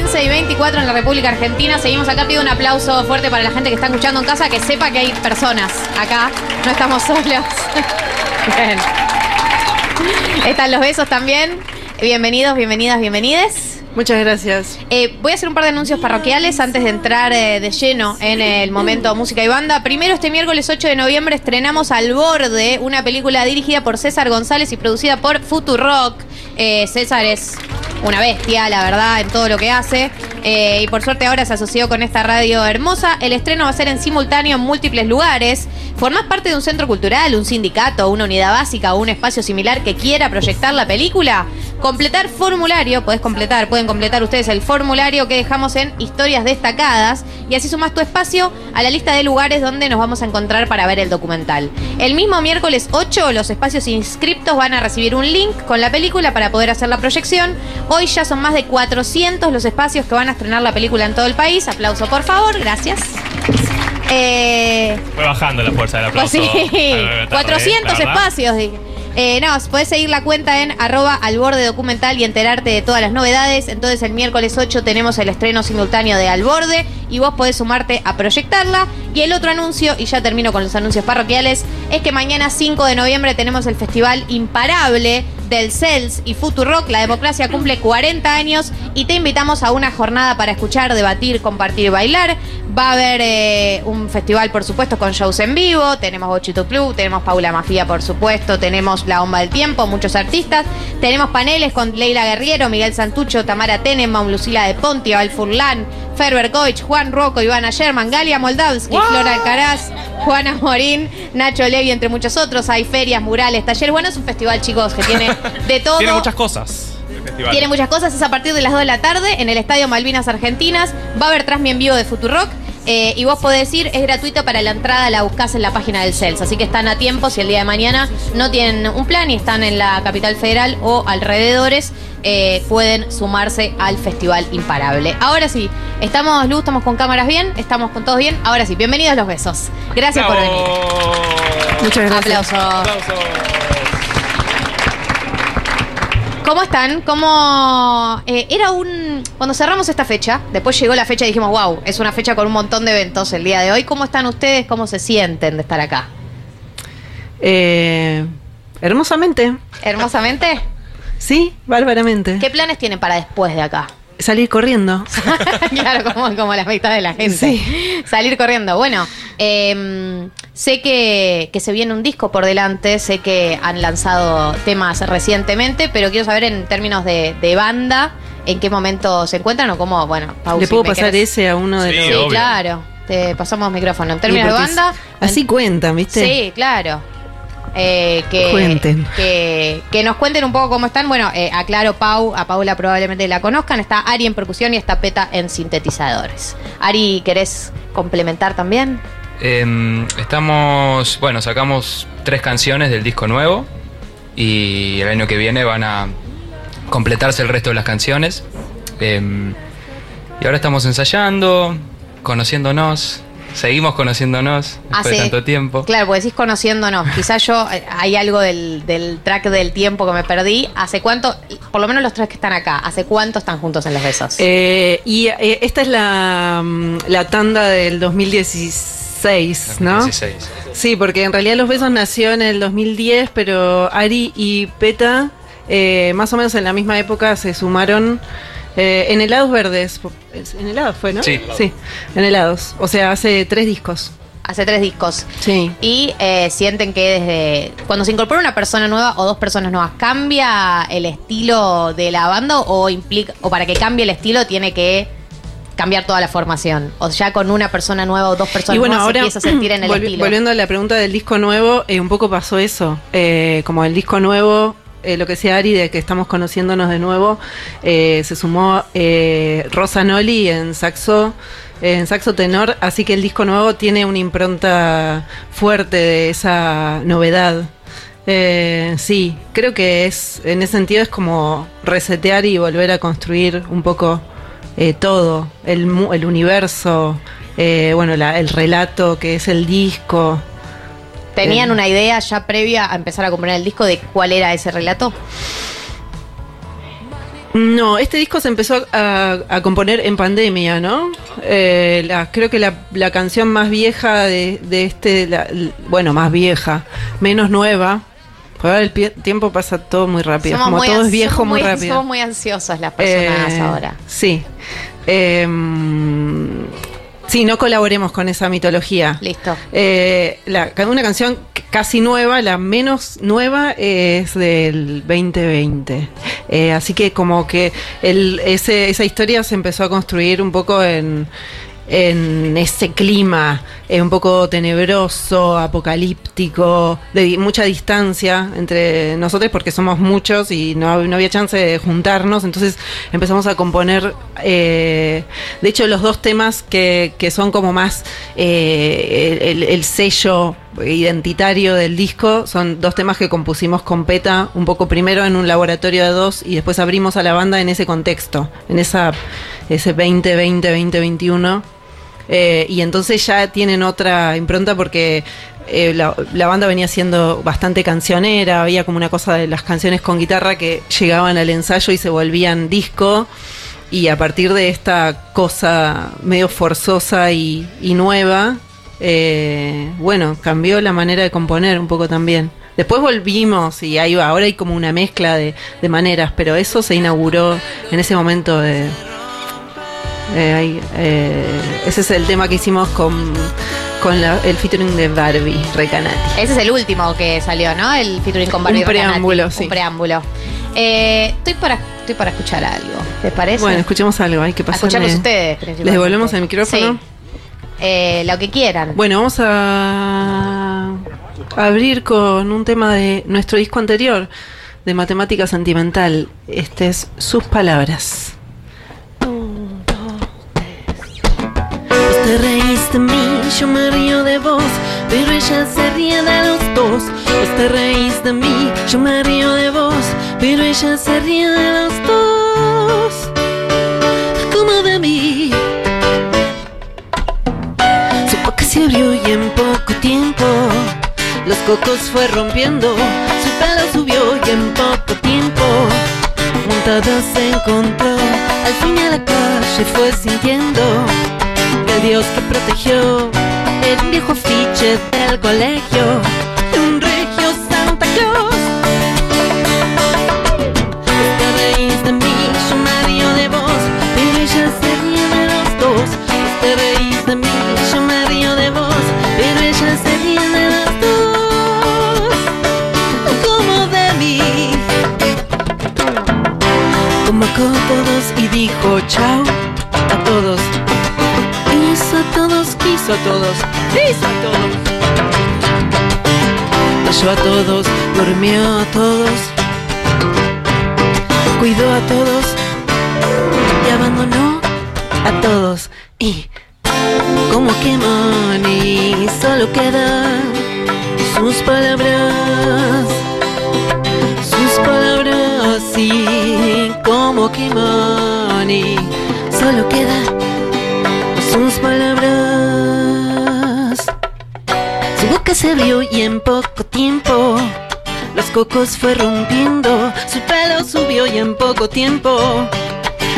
15 y 24 en la República Argentina. Seguimos acá. Pido un aplauso fuerte para la gente que está escuchando en casa, que sepa que hay personas acá. No estamos solos. Bien. Están los besos también. Bienvenidos, bienvenidas, bienvenides. Muchas gracias. Eh, voy a hacer un par de anuncios parroquiales antes de entrar eh, de lleno en el momento música y banda. Primero, este miércoles 8 de noviembre estrenamos Al Borde, una película dirigida por César González y producida por Futurock. Eh, César es una bestia, la verdad, en todo lo que hace. Eh, y por suerte ahora se asoció con esta radio hermosa. El estreno va a ser en simultáneo en múltiples lugares. ¿Formás parte de un centro cultural, un sindicato, una unidad básica o un espacio similar que quiera proyectar la película? Completar formulario, podés completar, pueden completar ustedes el formulario que dejamos en historias destacadas y así sumás tu espacio a la lista de lugares donde nos vamos a encontrar para ver el documental. El mismo miércoles 8 los espacios inscriptos van a recibir un link con la película para poder hacer la proyección. Hoy ya son más de 400 los espacios que van a estrenar la película en todo el país. Aplauso por favor, gracias. Eh, Fue bajando la fuerza del pues aplauso. sí, Ah, tarde, 400 ¿verdad? espacios. Eh, no, podés seguir la cuenta en arroba al borde documental y enterarte de todas las novedades. Entonces el miércoles 8 tenemos el estreno simultáneo de Al Borde y vos podés sumarte a proyectarla. Y el otro anuncio, y ya termino con los anuncios parroquiales, es que mañana 5 de noviembre tenemos el festival imparable del CELS y Futurock. La democracia cumple 40 años y te invitamos a una jornada para escuchar, debatir, compartir y bailar. Va a haber eh, un festival, por supuesto, con shows en vivo. Tenemos Bochito Club, tenemos Paula Mafía, por supuesto. Tenemos La Bomba del Tiempo, muchos artistas. Tenemos paneles con Leila Guerriero, Miguel Santucho, Tamara Tenenbaum, Lucila de Ponti, Val Furlan, Ferber Goich, Juan Rocco, Ivana Sherman, Galia Moldavsky, Flora Alcaraz, Juana Morín, Nacho Levi, entre muchos otros. Hay ferias, murales, talleres. Bueno, es un festival, chicos, que tiene de todo. Tiene muchas cosas. Tiene muchas cosas, es a partir de las 2 de la tarde en el Estadio Malvinas Argentinas. Va a haber Transmi en vivo de Futurock. Eh, y vos podés ir, es gratuito para la entrada, la buscás en la página del CELS. Así que están a tiempo si el día de mañana no tienen un plan y están en la capital federal o alrededores, eh, pueden sumarse al Festival Imparable. Ahora sí, estamos, Luz, estamos con cámaras bien, estamos con todos bien. Ahora sí, bienvenidos los besos. Gracias por venir. Muchas gracias. Aplausos. Aplausos. ¿Cómo están? ¿Cómo eh, era un cuando cerramos esta fecha? Después llegó la fecha y dijimos, wow, es una fecha con un montón de eventos el día de hoy. ¿Cómo están ustedes? ¿Cómo se sienten de estar acá? Eh, hermosamente. Hermosamente. Sí, bárbaramente. ¿Qué planes tienen para después de acá? Salir corriendo. claro, como, como la mitad de la gente. Sí. Salir corriendo. Bueno, eh, sé que, que se viene un disco por delante, sé que han lanzado temas recientemente, pero quiero saber en términos de, de banda, en qué momento se encuentran o cómo, bueno, Pau, Le puedo pasar querés- ese a uno de Sí, los. Sí, obvio. claro. Te pasamos micrófono. En términos de banda. Así cuentan, ¿viste? Sí, claro. Eh, que, Cuenten. Que, que nos cuenten un poco cómo están. Bueno, eh, aclaro, Pau, a Paula probablemente la conozcan. Está Ari en percusión y está Peta en sintetizadores. Ari, ¿querés complementar también? Em, estamos, bueno, sacamos tres canciones del disco nuevo y el año que viene van a completarse el resto de las canciones. Em, y ahora estamos ensayando, conociéndonos, seguimos conociéndonos después de tanto tiempo. Claro, porque decís conociéndonos. Quizás yo, eh, hay algo del, del track del tiempo que me perdí. ¿Hace cuánto, por lo menos los tres que están acá, ¿hace cuánto están juntos en los besos? Eh, y eh, esta es la, mm, la tanda del 2016, ¿no? 2016. Sí, porque en realidad Los Besos nació en el 2010, pero Ari y Peta, eh, más o menos en la misma época, se sumaron eh, en helados verdes. En helados fue, ¿no? Sí. Sí, en helados. O sea, hace tres discos. Hace tres discos. Sí. Y eh, sienten que desde cuando se incorpora una persona nueva o dos personas nuevas, ¿cambia el estilo de la banda o implica o para que cambie el estilo tiene que cambiar toda la formación? O ya con una persona nueva o dos personas Y bueno, nuevas ahora se empieza a sentir en el volvi- estilo. volviendo a la pregunta del disco nuevo, eh, un poco pasó eso. Eh, como el disco nuevo, eh, lo que decía Ari, de que estamos conociéndonos de nuevo, eh, se sumó eh, Rosa Noli en saxo, en saxo tenor, así que el disco nuevo tiene una impronta fuerte de esa novedad. Eh, sí, creo que es, en ese sentido es como resetear y volver a construir un poco eh, todo, el, el universo, bueno, el relato que es el disco. ¿Tenían eh, una idea ya previa a empezar a componer el disco de cuál era ese relato? No, este disco se empezó a, a componer en pandemia, ¿no? Eh, la- creo que la, la canción más vieja de, de este, la- bueno, más vieja, menos nueva. Porque ahora el pie- tiempo pasa todo muy rápido, Somos como muy todo es viejo somos muy, muy, rápido. Somos muy ansiosas las personas Eh, ahora. Sí. Em, sí, no colaboremos con esa mitología. Listo. Eh, la- una canción casi nueva, la menos nueva es del 2020. Eh, así que como que el, ese- esa historia se empezó a construir un poco en, en ese clima un poco tenebroso, apocalíptico, de mucha distancia entre nosotros porque somos muchos y no, había chance de juntarnos, entonces empezamos a componer, eh, de hecho los dos temas que, son como más eh, el, el sello identitario del disco son dos temas que compusimos con Peta, un poco primero en un laboratorio de dos y después abrimos a la banda en ese contexto, en esa ese 2020, 2021. Eh, y entonces ya tienen otra impronta porque eh, la, banda venía siendo bastante cancionera, había como una cosa de las canciones con guitarra que llegaban al ensayo y se volvían disco. Y a partir de esta cosa medio forzosa y, nueva, eh, bueno, cambió la manera de componer un poco también. Después volvimos y ahí ahora hay como una mezcla de, de maneras, pero eso se inauguró en ese momento de, eh, eh, ese es el tema que hicimos con, con la- el featuring de Barbie Recanati. Ese es el último que salió, ¿no? El featuring con Barbie Un preámbulo, Recanati. sí. Un preámbulo. Eh, estoy para estoy para escuchar algo. ¿Les parece? Bueno, escuchemos algo, hay que pasar. escucharlos ustedes. ¿Les devolvemos el micrófono? Sí. Eh, lo que quieran. Bueno, vamos a abrir con un tema de nuestro disco anterior, de Matemática Sentimental. Este es Sus Palabras. De mí, yo me río de vos, pero ella se ríe de los dos. Vos te de mí, yo me río de vos, pero ella se ríe de los dos. Como de mí. Su boca se abrió y en poco tiempo los cocos fue rompiendo. Su pelo subió y en poco tiempo montada se encontró. Al fin a la calle fue sintiendo Dios que protegió el viejo afiche del colegio un regio Santa Claus. Te reís de mí, yo de vos, pero ella se ríe de los dos. Te reís de mí, yo me de vos, pero ella se ríe de los dos. Como de mí. Convocó a todos y dijo chao a todos. Quiso a todos, quiso a todos, quiso a todos. Cayó a todos, durmió a todos. Cuidó a todos y abandonó a todos. Y como que y solo quedan sus palabras sus palabras y como que money solo queda sus palabras. Su boca se abrió y en poco tiempo los cocos fue rompiendo. Su pelo subió y en poco tiempo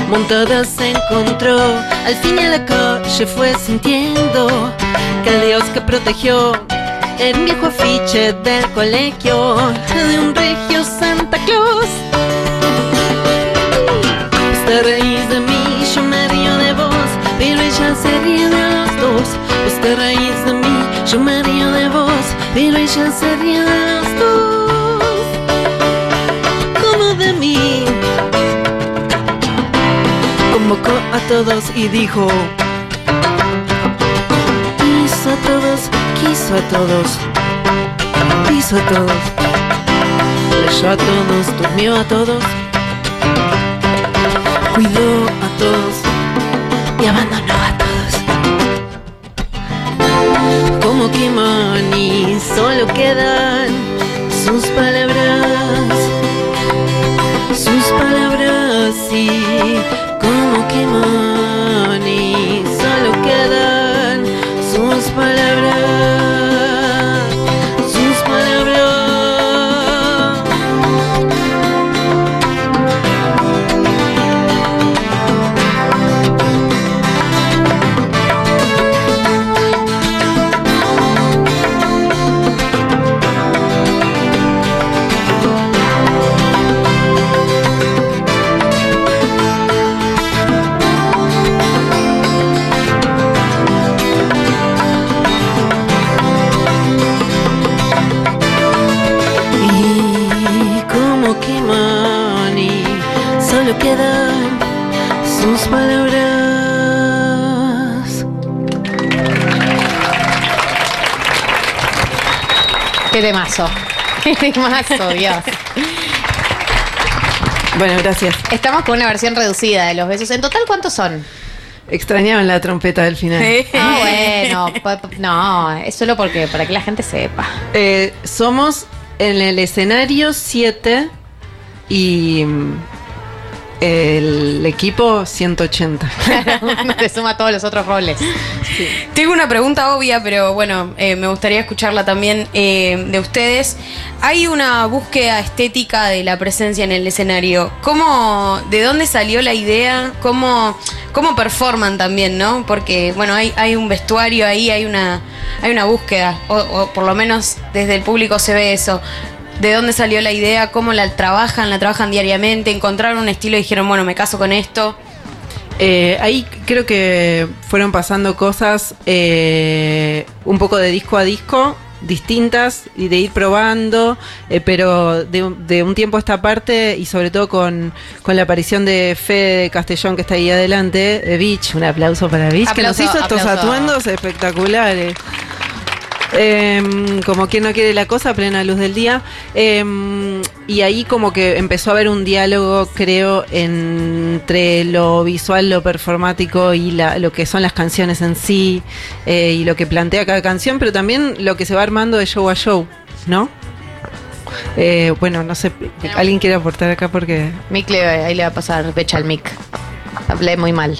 montada se encontró. Al fin a la calle fue sintiendo que el Dios que protegió el viejo afiche del colegio de un regio Santa Claus. Yo me río de vos, pero ella se ríe de los dos. Como de mí. Convocó a todos y dijo, quiso a todos, quiso a todos, quiso a todos, leyó a todos, durmió a todos, cuidó a todos y abandonó solo quedan Qué temazo, Dios. Bueno, gracias. Estamos con una versión reducida de los besos. ¿En total cuántos son? Extrañaban la trompeta del final. Ah, bueno. No, es solo porque para que la gente sepa. Eh, somos en el escenario 7 y el equipo 180. Uno te suma todos los otros roles. Tengo una pregunta obvia, pero bueno, eh, me gustaría escucharla también eh, de ustedes. Hay una búsqueda estética de la presencia en el escenario. ¿Cómo, de dónde salió la idea? ¿Cómo, cómo performan también, no? Porque, bueno, hay, hay un vestuario ahí, hay una, hay una búsqueda, o, o por lo menos desde el público se ve eso. ¿De dónde salió la idea? ¿Cómo la trabajan? ¿La trabajan diariamente? ¿Encontraron un estilo y dijeron, bueno, me caso con esto? Eh, ahí creo que fueron pasando cosas eh, un poco de disco a disco distintas y de ir probando, eh, pero de, un- de un tiempo a esta parte y sobre todo con, con la aparición de Fede Castellón que está ahí adelante, de Beach, un aplauso para Beach, que nos Aplauso, hizo estos aplauso. atuendos espectaculares. Em, como quien no quiere la cosa, plena luz del día. Em, y ahí como que empezó a haber un diálogo, creo, entre lo visual, lo performático y la- lo que son las canciones en sí, eh, y lo que plantea cada canción, pero también lo que se va armando de show a show, ¿no? Eh, bueno, no sé, ¿alguien quiere aportar acá? Porque... Mick le, ahí le va a pasar pecha al Mick. Hablé muy mal.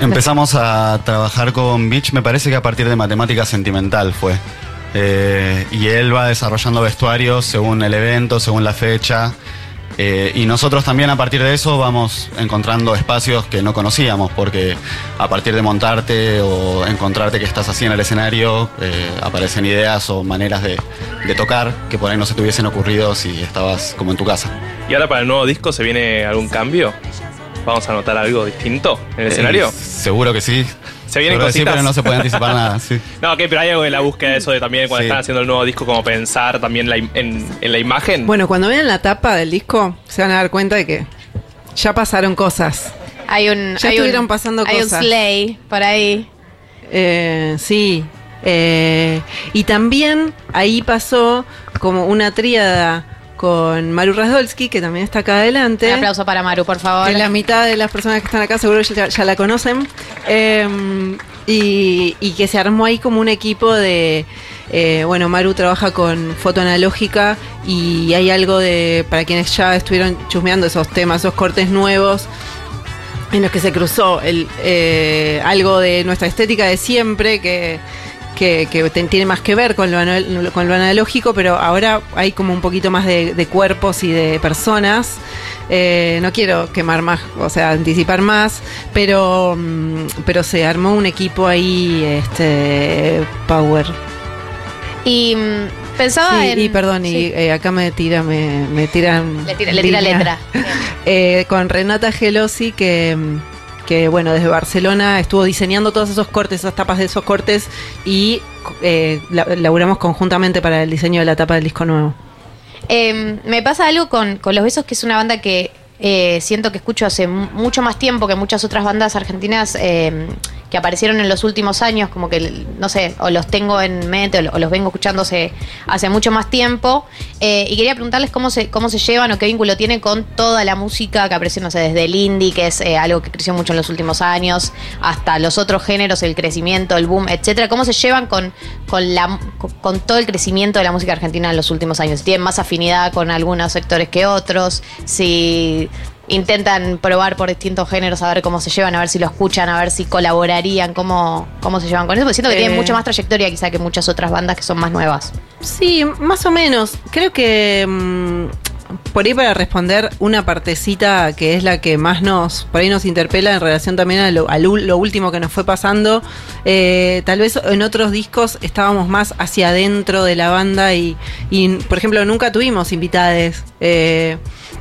Empezamos a trabajar con Beach, me parece que a partir de matemática sentimental fue. Eh, y él va desarrollando vestuarios según el evento, según la fecha. Eh, y nosotros también a partir de eso vamos encontrando espacios que no conocíamos, porque a partir de montarte o encontrarte que estás así en el escenario, eh, aparecen ideas o maneras de, de tocar que por ahí no se te hubiesen ocurrido si estabas como en tu casa. ¿Y ahora para el nuevo disco se viene algún cambio? ¿Vamos a notar algo distinto en el escenario? Eh, seguro que sí. ¿Se vienen Seguro que sí, cositas? pero no se puede anticipar nada. Sí. No, ok, pero hay algo en la búsqueda de eso de también cuando Sí. están haciendo el nuevo disco, como pensar también la en, en la imagen. Bueno, cuando vean la tapa del disco, se van a dar cuenta de que ya pasaron cosas. Hay un. Ya hay estuvieron un, pasando hay cosas. un sleigh por ahí. Eh, sí. Eh, y también ahí pasó como una tríada con Maru Rasdolski, que también está acá adelante. Un aplauso para Maru, por favor. Que la mitad de las personas que están acá seguro ya, ya la conocen. Eh, y, y que se armó ahí como un equipo de. eh, bueno, Maru trabaja con foto analógica y hay algo de. Para quienes ya estuvieron chusmeando esos temas, esos cortes nuevos en los que se cruzó el, eh, algo de nuestra estética de siempre que, que, tiene más que ver con lo, anal- con lo analógico, pero ahora hay como un poquito más de, de cuerpos y de personas. Eh, no quiero quemar más, o sea, anticipar más, pero, mm, pero se armó un equipo ahí, este, Power. Y mm, pensaba Sí, en. y perdón, y eh, acá me tiran, me, me tiran. Le tira, le tira letra. Eh, con Renata Gelosi, que, que bueno, desde Barcelona estuvo diseñando todos esos cortes, esas tapas de esos cortes, y eh, la- laburamos conjuntamente para el diseño de la tapa del disco nuevo. Eh, me pasa algo con, con Los Besos, que es una banda que eh, siento que escucho hace mu- mucho más tiempo que muchas otras bandas argentinas eh, que aparecieron en los últimos años, como que, no sé, o los tengo en mente o, lo- o los vengo escuchando hace, mucho más tiempo. Eh, y quería preguntarles cómo se, cómo se llevan o qué vínculo tienen con toda la música que apareció, no sé, desde el indie, que es eh, algo que creció mucho en los últimos años, hasta los otros géneros, el crecimiento, el boom, etcétera. ¿Cómo se llevan con, con, la, todo el crecimiento de la música argentina en los últimos años? ¿Tienen más afinidad con algunos sectores que otros? Si intentan probar por distintos géneros a ver cómo se llevan, a ver si lo escuchan, a ver si colaborarían, cómo, cómo se llevan con eso, porque siento que Eh. tienen mucha más trayectoria quizá que muchas otras bandas que son más nuevas. Sí, más o menos. Creo que mm, por ahí para responder una partecita que es la que más nos, por ahí nos interpela en relación también a lo, a lo- lo último que nos fue pasando. eh, tal vez en otros discos estábamos más hacia adentro de la banda y, y, por ejemplo, nunca tuvimos invitades. eh,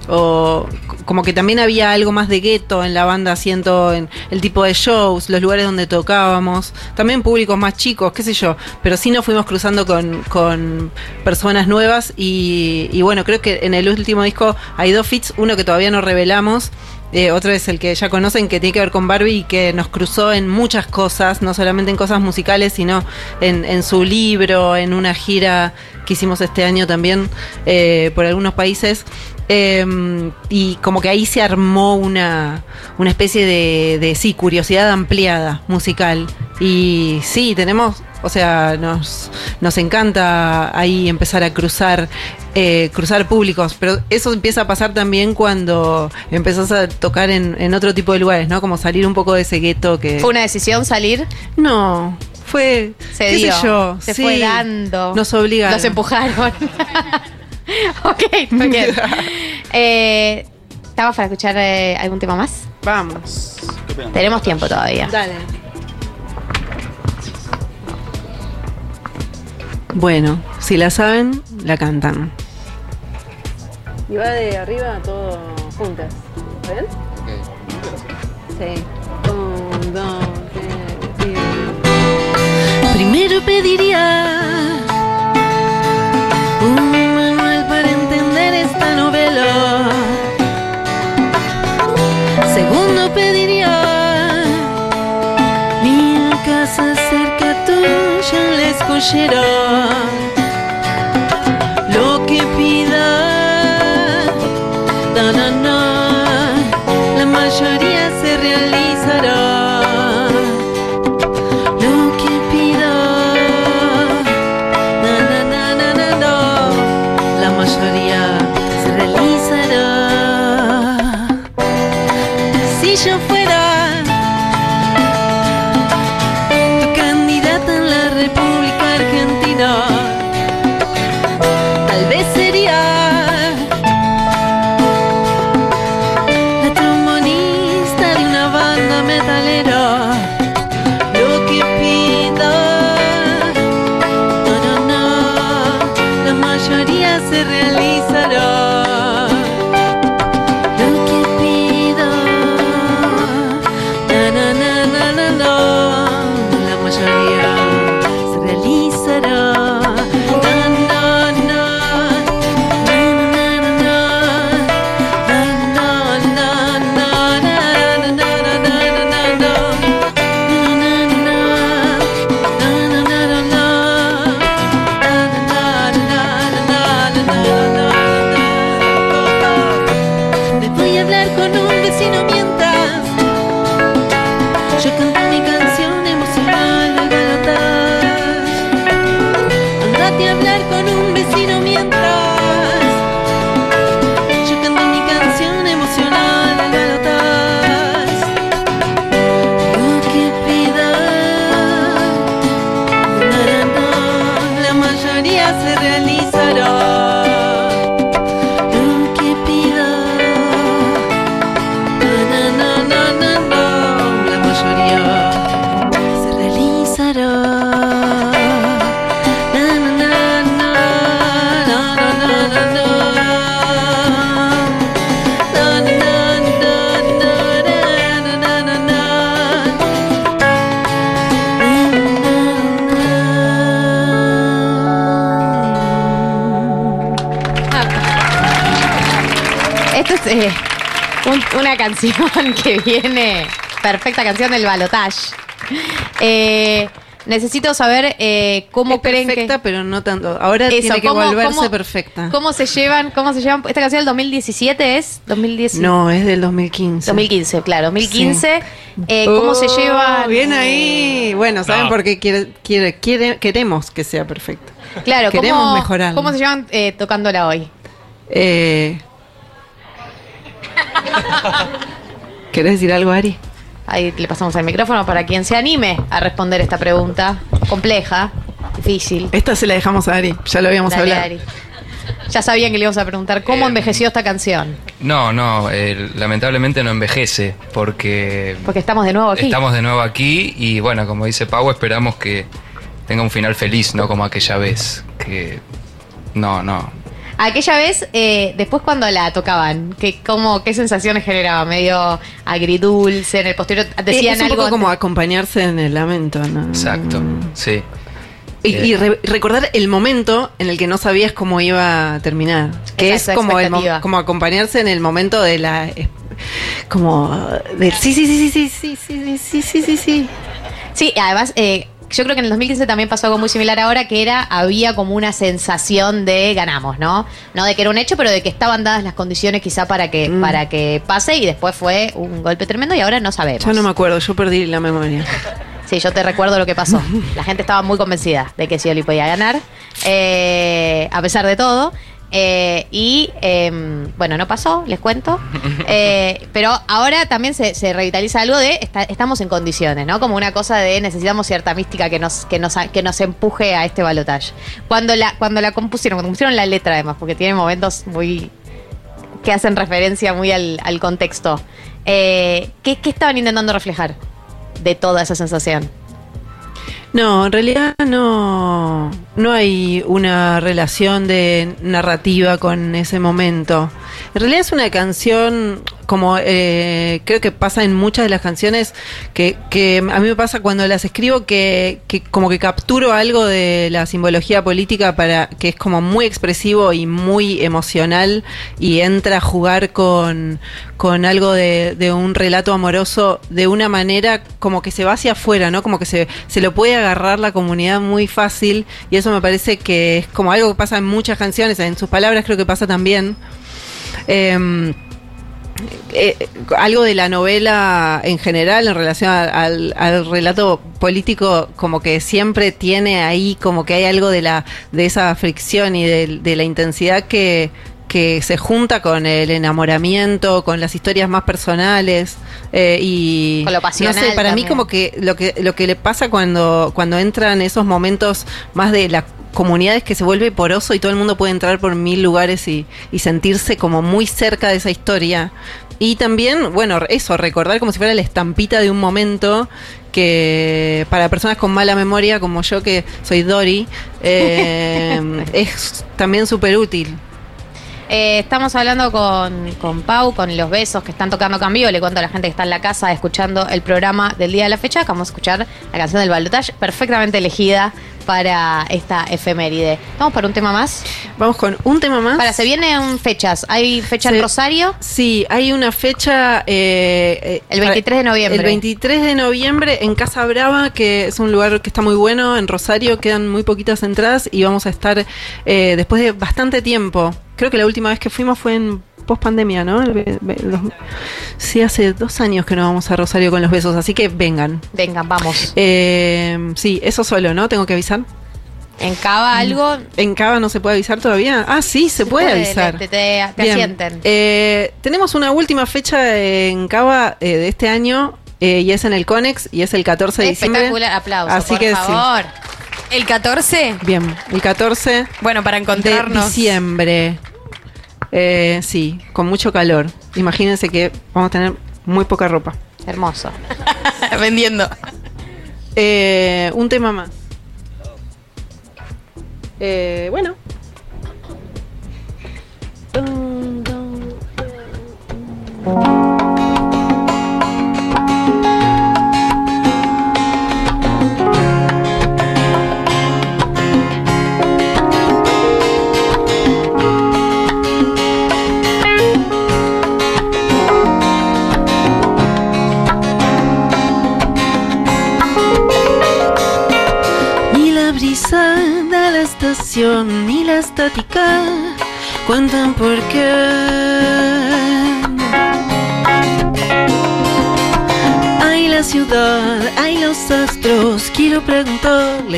o como que también había algo más de gueto en la banda, siento en el tipo de shows, los lugares donde tocábamos, también públicos más chicos, qué sé yo, pero sí nos fuimos cruzando con, con personas nuevas y, bueno, creo que en el último disco hay dos fits, uno que todavía no revelamos, Eh, otro es el que ya conocen, que tiene que ver con Barbie y que nos cruzó en muchas cosas, no solamente en cosas musicales, sino en, en su libro, en una gira que hicimos este año también eh, por algunos países. Eh, y como que ahí se armó una, una especie de, de, sí, curiosidad ampliada musical. Y sí, tenemos, o sea, nos, nos encanta ahí empezar a cruzar, eh, cruzar públicos, pero eso empieza a pasar también cuando empezás a tocar en, en otro tipo de lugares, ¿no? Como salir un poco de ese gueto que... ¿Fue una decisión salir? No, fue, Se qué dio, sé yo, se sí, fue dando. Nos obligaron. Los empujaron. ok, muy bien. Eh, ¿Estamos para escuchar eh, algún tema más? Vamos. Tenemos tiempo todavía. Dale. Bueno, si la saben, la cantan. Y va de arriba a todo juntas. ¿Ven? Sí. Un, dos, tres, Primero pediría Segundo pediría mi casa cerca tuya en la escollera. Una canción que viene. Perfecta canción del Balotage. Eh, necesito saber eh, cómo Es creen perfecta, que. pero no tanto. Ahora Eso, tiene que ¿cómo- volverse cómo- perfecta. ¿Cómo se llevan? ¿Cómo se llevan? Esta canción del 2017 es 2010. No, es del 2015. 2015, claro, 2015. Eh, ¿Cómo se Oh, llevan? Bien ahí. Bueno, ¿saben No. por qué quiere, quiere, quiere- queremos que sea perfecta? Claro, Queremos ¿cómo, mejorarlo. ¿Cómo se llevan eh, tocándola hoy? Eh, ¿Querés decir algo, Ari? Ahí le pasamos el micrófono para quien se anime a responder esta pregunta compleja, difícil. Esta se la dejamos a Ari, ya lo habíamos Dale, hablado. Ari. Ya sabían que le íbamos a preguntar cómo Eh, envejeció esta canción. No, no, eh, lamentablemente no envejece porque Porque estamos de nuevo aquí. estamos de nuevo aquí y bueno, como dice Pau, esperamos que tenga un final feliz, no como aquella vez. Que no, no. Aquella vez, eh, después cuando la tocaban, ¿qué, cómo, ¿qué sensaciones generaba? Medio agridulce, en el posterior decían es un algo. poco como acompañarse en el lamento, ¿no? Exacto, sí. Y, y Eh. re- recordar el momento en el que no sabías cómo iba a terminar. Que Esa es como, el como acompañarse en el momento de la, como de sí, sí, sí, sí, sí, sí, sí, sí, sí, sí, sí. Sí, además, eh, yo creo que en el 2015 también pasó algo muy similar ahora, que era, había como una sensación de ganamos, ¿no? No de que era un hecho, pero de que estaban dadas las condiciones quizá para que, Mm. para que pase y después fue un golpe tremendo y ahora no sabemos. Ya no me acuerdo, yo perdí la memoria. Sí, yo te recuerdo lo que pasó. La gente estaba muy convencida de que Scioli podía ganar, eh, a pesar de todo. Eh, y eh, bueno, no pasó, les cuento. Eh, pero ahora también se, se revitaliza algo de esta- estamos en condiciones, ¿no? Como una cosa de necesitamos cierta mística que nos, que nos, que nos empuje a este balotaje. Cuando la, cuando la compusieron, cuando compusieron la letra además, porque tiene momentos muy que hacen referencia muy al, al contexto. Eh, ¿qué, ¿Qué estaban intentando reflejar de toda esa sensación? No, en realidad no, no hay una relación de narrativa con ese momento. En realidad es una canción, como eh, creo que pasa en muchas de las canciones, que, que a mí me pasa cuando las escribo, que, que como que capturo algo de la simbología política para que es como muy expresivo y muy emocional y entra a jugar con, con algo de, de un relato amoroso de una manera como que se va hacia afuera, ¿no? Como que se, se lo puede agarrar la comunidad muy fácil y eso me parece que es como algo que pasa en muchas canciones, en sus palabras creo que pasa también. Em, eh, algo de la novela en general en relación a- al, al relato político como que siempre tiene ahí como que hay algo de la de esa fricción y de, de la intensidad que que se junta con el enamoramiento, con las historias más personales eh, y Con lo pasional no sé, para mí también. como que lo que lo que le pasa cuando cuando entran esos momentos más de la comunidad es que se vuelve poroso y todo el mundo puede entrar por mil lugares y, y sentirse como muy cerca de esa historia. Y también, bueno, eso, recordar como si fuera la estampita de un momento que para personas con mala memoria como yo, que soy Dory, eh, es también súper útil. Eh, estamos hablando con, con Pau, con los besos que están tocando cambio. Le cuento a la gente que está en la casa escuchando el programa del día de la fecha. que Vamos a escuchar la canción del Balotage, perfectamente elegida para esta efeméride. ¿Vamos para un tema más? Vamos con un tema más. Para, se vienen fechas. Hay fecha Se- en Rosario. Sí, hay una fecha... eh, eh, El 23 de noviembre. El 23 de noviembre en Casa Brava, que es un lugar que está muy bueno, en Rosario, quedan muy poquitas entradas y vamos a estar eh, después de bastante tiempo. Creo que la última vez que fuimos fue en post pandemia, ¿no? El los- sí, hace dos años que no vamos a Rosario con los besos, así que vengan. Vengan, vamos. Eh, sí, eso solo, ¿no? Tengo que avisar. En Cava algo. ¿En Cava no se puede avisar todavía? Ah, sí, se, puede, avisar. Te, te- te Bien. asienten. Eh, tenemos una última fecha en Cava eh, de este año eh, y es en el Conex y es el 14 de diciembre. Espectacular. Aplauso, Así por que sí. favor. El 14, Bien, el 14 bueno, para de encontrarnos. diciembre. Eh, sí, con mucho calor. Imagínense que vamos a tener muy poca ropa. Hermoso. vendiendo. Eh, un tema más. Eh, bueno.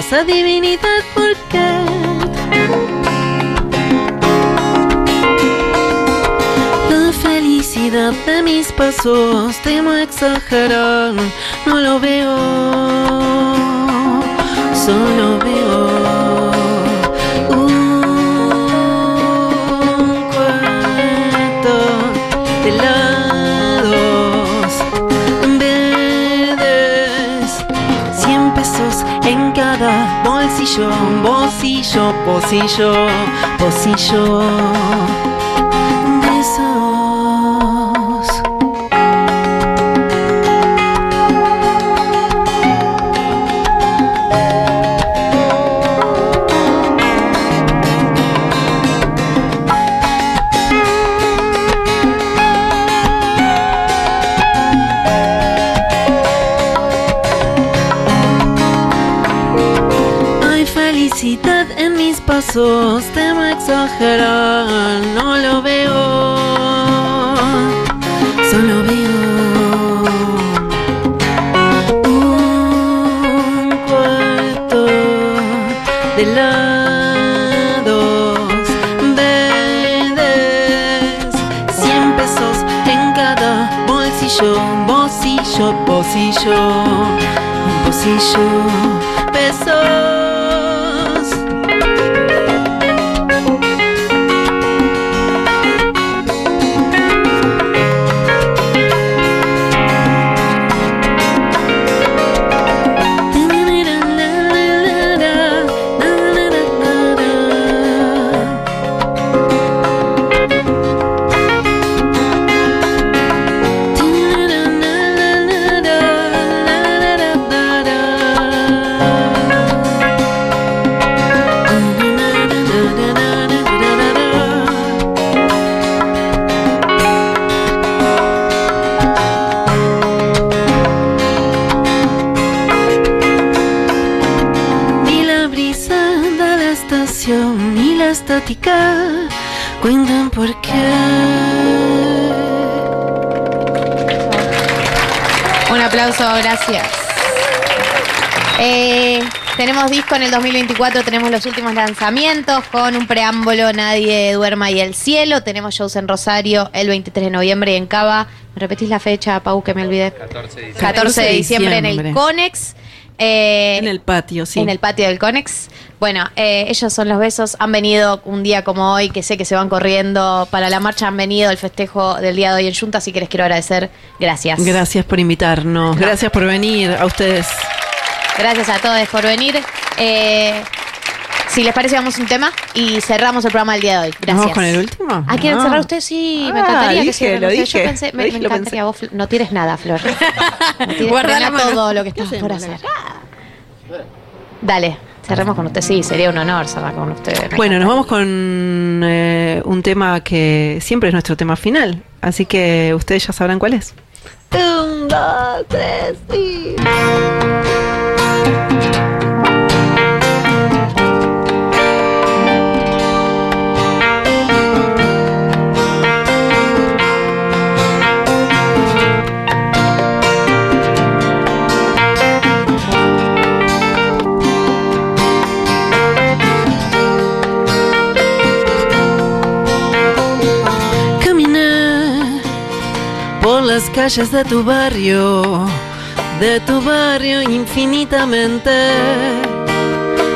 Preguntarles a divinidad por qué. La felicidad de mis pasos, temo exagerar, no lo veo, Pocillo, pocillo, pocillo, pocillo. Mis pasos, temo exagerar, no lo veo, solo veo un cuarto de lados verdes, cien pesos en cada bolsillo, bolsillo, bolsillo, bolsillo, ni la estática cuentan por qué. Un aplauso, gracias. Eh, tenemos disco en el 2024, tenemos los últimos lanzamientos con un preámbulo Nadie duerma y el cielo. Tenemos shows en Rosario el 23 de noviembre y en Cava. ¿Me repetís la fecha, Pau, que me olvidé? 14 de 14 de diciembre en el diciembre. Conex. Eh, En el patio, sí. En el patio del Conex. Bueno, eh, ellos son los besos. Han venido un día como hoy, que sé que se van corriendo para la marcha. Han venido el festejo del día de hoy en Junta, así que les quiero agradecer. Gracias. Gracias por invitarnos, gracias por venir a ustedes. Gracias a todos por venir. Eh, si les parece, vamos a un tema y cerramos el programa del día de hoy. Gracias. ¿Vamos con el último? Ah, ¿quieren cerrar ustedes? Sí, me Ah, encantaría que dije, cierren lo ustedes. Yo dije, pensé, lo me, dije, me encantaría vos, No tires nada, Flor. No tires Guarda todo lo que estás por hacer. Dale, cerremos con usted. Sí, sería un honor cerrar con usted. Bueno, nos vamos con eh, un tema que siempre es nuestro tema final, así que ustedes ya sabrán cuál es. Un, dos, tres, sí. Las calles de tu barrio, de tu barrio infinitamente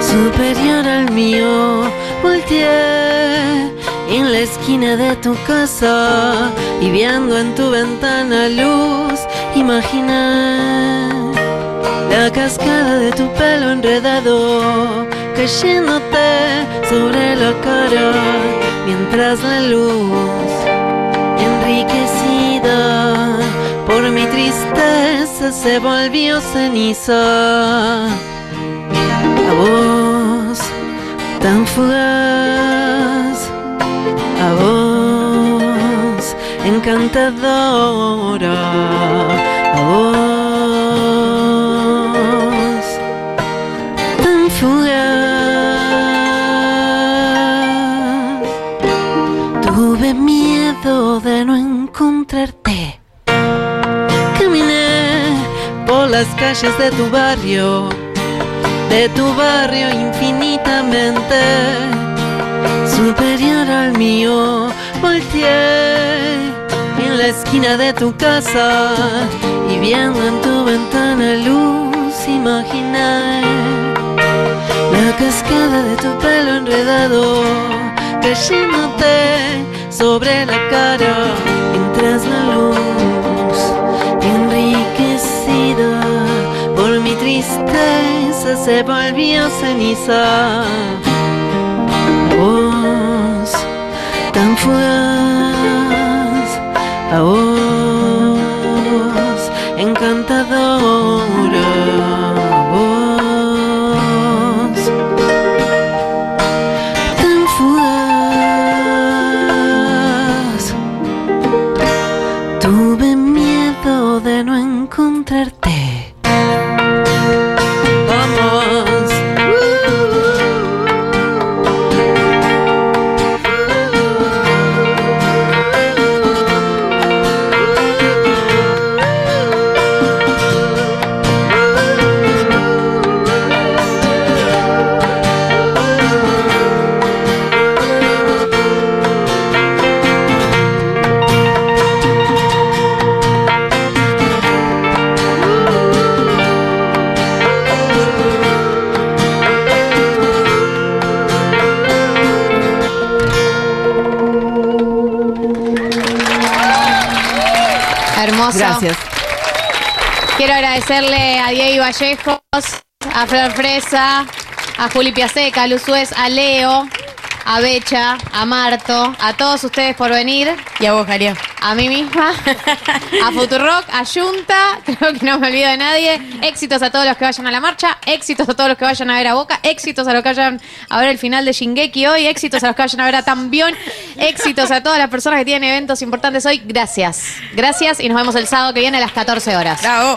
superior al mío. Volteé en la esquina de tu casa y viendo en tu ventana luz, imaginé la cascada de tu pelo enredado cayéndote sobre la cara mientras la luz tristeza se volvió ceniza. A vos, tan fugaz, a vos, encantadora, a vos, las calles de tu barrio, de tu barrio infinitamente superior al mío. Volteé en la esquina de tu casa y viendo en tu ventana luz, imaginé la cascada de tu pelo enredado cayéndote sobre la cara mientras la luz se volvió ceniza. A vos tan fugaz agradecerle a Diego Vallejos, a Flor Fresa, a Juli Piaseca, a Luzuez, a Leo, a Becha, a Marto, a todos ustedes por venir. Y a vos, Jaria. A mí misma, a Futurock, a Junta, creo que no me olvido de nadie. Éxitos a todos los que vayan a la marcha, éxitos a todos los que vayan a ver a Boca, éxitos a los que vayan a ver el final de Shingeki hoy, éxitos a los que vayan a ver a Tambión, éxitos a todas las personas que tienen eventos importantes hoy. Gracias, gracias y nos vemos el sábado que viene a las 14 horas. Bravo.